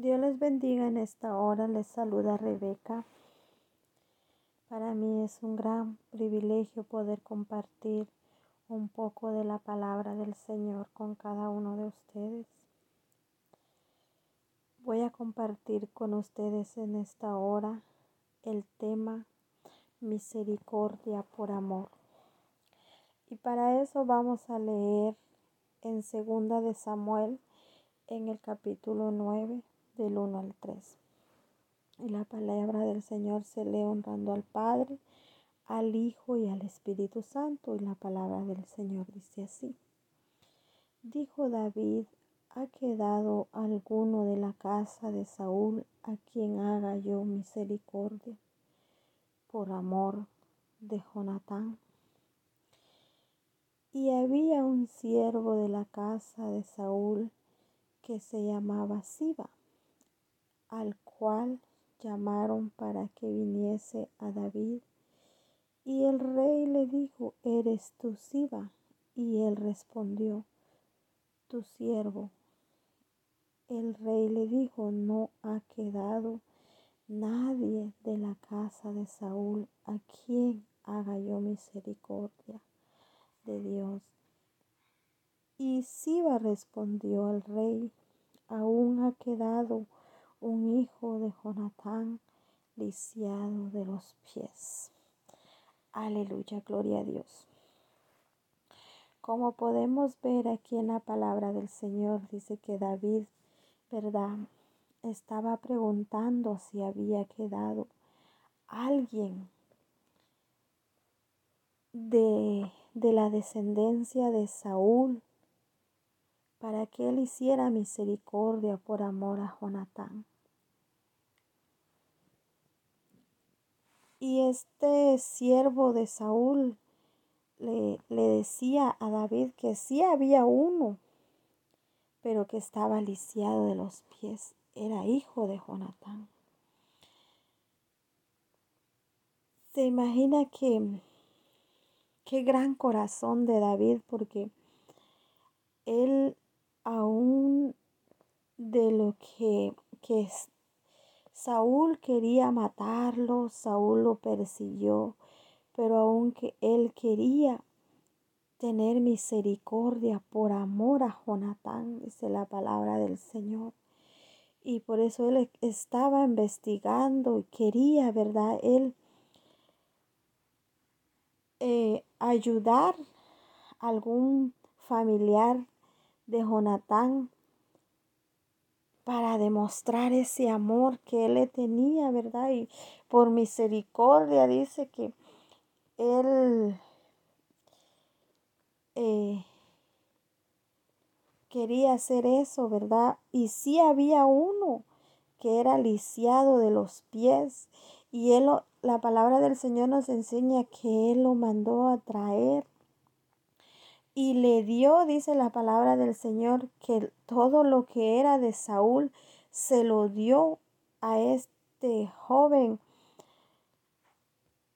Dios les bendiga en esta hora. Les saluda Rebeca. Para mí es un gran privilegio poder compartir un poco de la palabra del Señor con cada uno de ustedes. Voy a compartir con ustedes en esta hora el tema misericordia por amor. Y para eso vamos a leer en segunda de Samuel en el capítulo 9 del 1 al 3. Y la palabra del Señor se lee honrando al Padre, al Hijo y al Espíritu Santo. Y la palabra del Señor dice así. Dijo David, ¿ha quedado alguno de la casa de Saúl a quien haga yo misericordia por amor de Jonatán? Y había un siervo de la casa de Saúl que se llamaba Siba al cual llamaron para que viniese a David. Y el rey le dijo, ¿eres tú Siba? Y él respondió, tu siervo. El rey le dijo, no ha quedado nadie de la casa de Saúl a quien haga yo misericordia de Dios. Y Siba respondió al rey, aún ha quedado un hijo de Jonatán lisiado de los pies. Aleluya, gloria a Dios. Como podemos ver aquí en la palabra del Señor, dice que David, ¿verdad? Estaba preguntando si había quedado alguien de, de la descendencia de Saúl para que él hiciera misericordia por amor a Jonatán. Y este siervo de Saúl le, le, decía a David que sí había uno, pero que estaba lisiado de los pies. Era hijo de Jonatán. Se imagina que qué gran corazón de David porque él aún de lo que, que Saúl quería matarlo, Saúl lo persiguió, pero aunque él quería tener misericordia por amor a Jonatán, dice la palabra del Señor. Y por eso él estaba investigando y quería, ¿verdad? Él eh, ayudar a algún familiar de Jonatán para demostrar ese amor que él le tenía, ¿verdad? Y por misericordia dice que él eh, quería hacer eso, ¿verdad? Y sí había uno que era lisiado de los pies y él, la palabra del Señor nos enseña que él lo mandó a traer y le dio, dice la palabra del Señor, que todo lo que era de Saúl se lo dio a este joven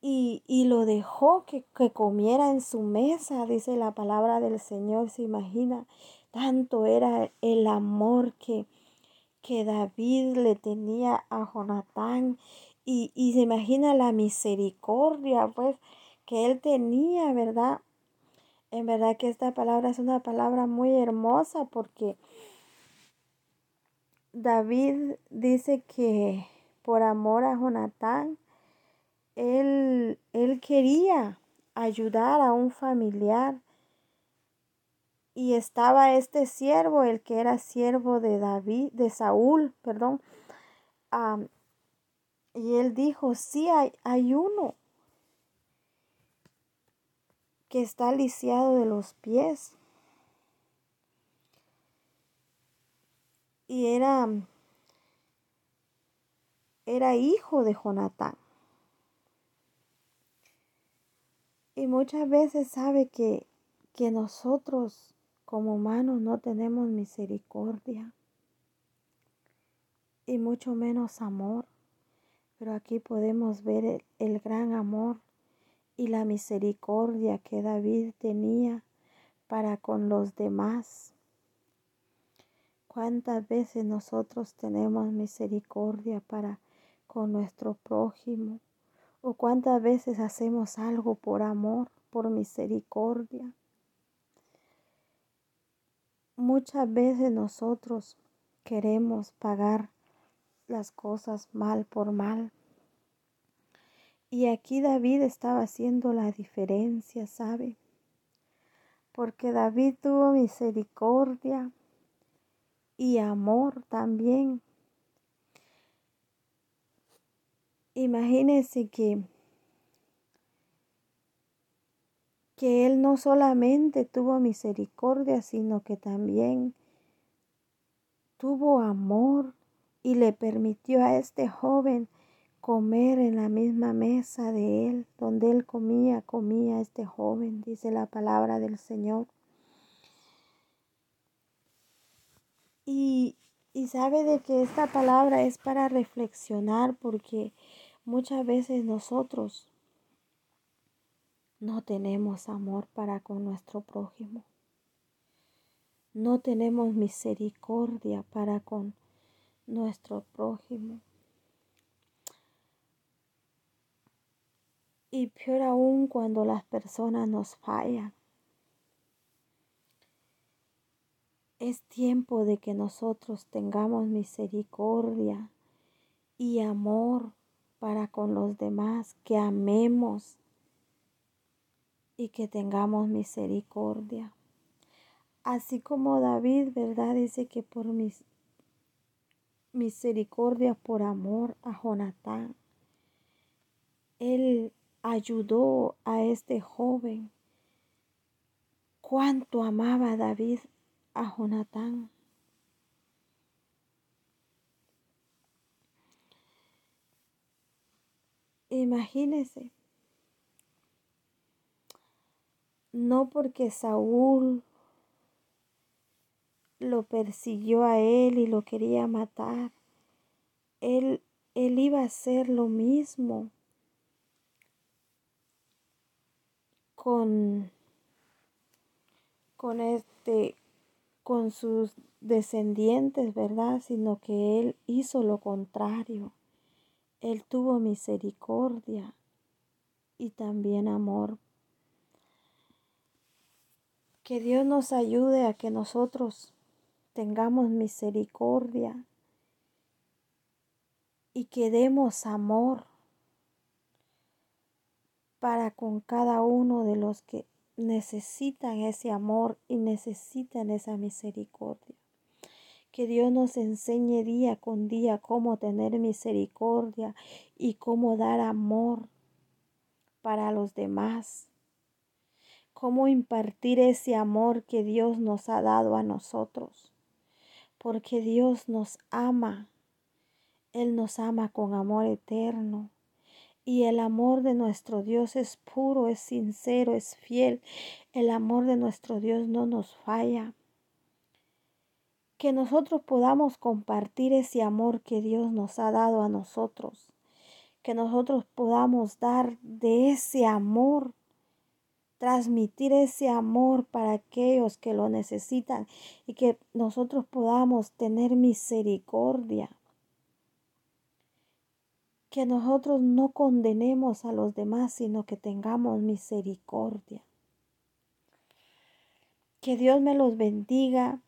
y, y lo dejó que, que, comiera en su mesa, dice la palabra del Señor. Se imagina, tanto era el amor que, que David le tenía a Jonatán y, y se imagina la misericordia, pues, que él tenía, ¿verdad? En verdad que esta palabra es una palabra muy hermosa porque David dice que por amor a Jonatán, él, él quería ayudar a un familiar y estaba este siervo, el que era siervo de David, de Saúl, perdón. y él dijo, sí, hay, hay uno que está lisiado de los pies. Y era, era hijo de Jonatán. Y muchas veces sabe que, que nosotros como humanos no tenemos misericordia y mucho menos amor. Pero aquí podemos ver el, el gran amor y la misericordia que David tenía para con los demás. ¿Cuántas veces nosotros tenemos misericordia para con nuestro prójimo? ¿O cuántas veces hacemos algo por amor, por misericordia? Muchas veces nosotros queremos pagar las cosas mal por mal. Y aquí David estaba haciendo la diferencia, ¿sabe? Porque David tuvo misericordia y amor también. Imagínense que, que él no solamente tuvo misericordia, sino que también tuvo amor y le permitió a este joven comer en la misma mesa de él, donde él comía, comía este joven, dice la palabra del Señor. Y, y sabe de que esta palabra es para reflexionar porque muchas veces nosotros no tenemos amor para con nuestro prójimo. No tenemos misericordia para con nuestro prójimo. Y peor aún cuando las personas nos fallan. Es tiempo de que nosotros tengamos misericordia y amor para con los demás, que amemos y que tengamos misericordia. Así como David, ¿verdad? Dice que por mis misericordia, por amor a Jonatán, él ayudó a este joven. Cuánto amaba David a Jonatán. Imagínese, no porque Saúl lo persiguió a él y lo quería matar, él, él iba a hacer lo mismo con, con este con sus descendientes, ¿verdad? Sino que Él hizo lo contrario. Él tuvo misericordia y también amor. Que Dios nos ayude a que nosotros tengamos misericordia y que demos amor para con cada uno de los que necesitan ese amor y necesitan esa misericordia. Que Dios nos enseñe día con día cómo tener misericordia y cómo dar amor para los demás. Cómo impartir ese amor que Dios nos ha dado a nosotros. Porque Dios nos ama. Él nos ama con amor eterno. Y el amor de nuestro Dios es puro, es sincero, es fiel. El amor de nuestro Dios no nos falla. Que nosotros podamos compartir ese amor que Dios nos ha dado a nosotros. Que nosotros podamos dar de ese amor, transmitir ese amor para aquellos que lo necesitan y que nosotros podamos tener misericordia que nosotros no condenemos a los demás, sino que tengamos misericordia. Que Dios me los bendiga,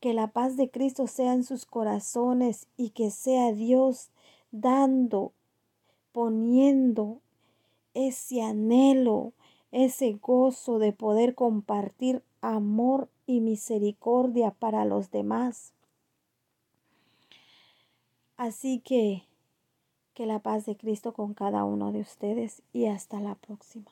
que la paz de Cristo sea en sus corazones y que sea Dios dando, poniendo ese anhelo, ese gozo de poder compartir amor y misericordia para los demás. Así que que la paz de Cristo con cada uno de ustedes y hasta la próxima.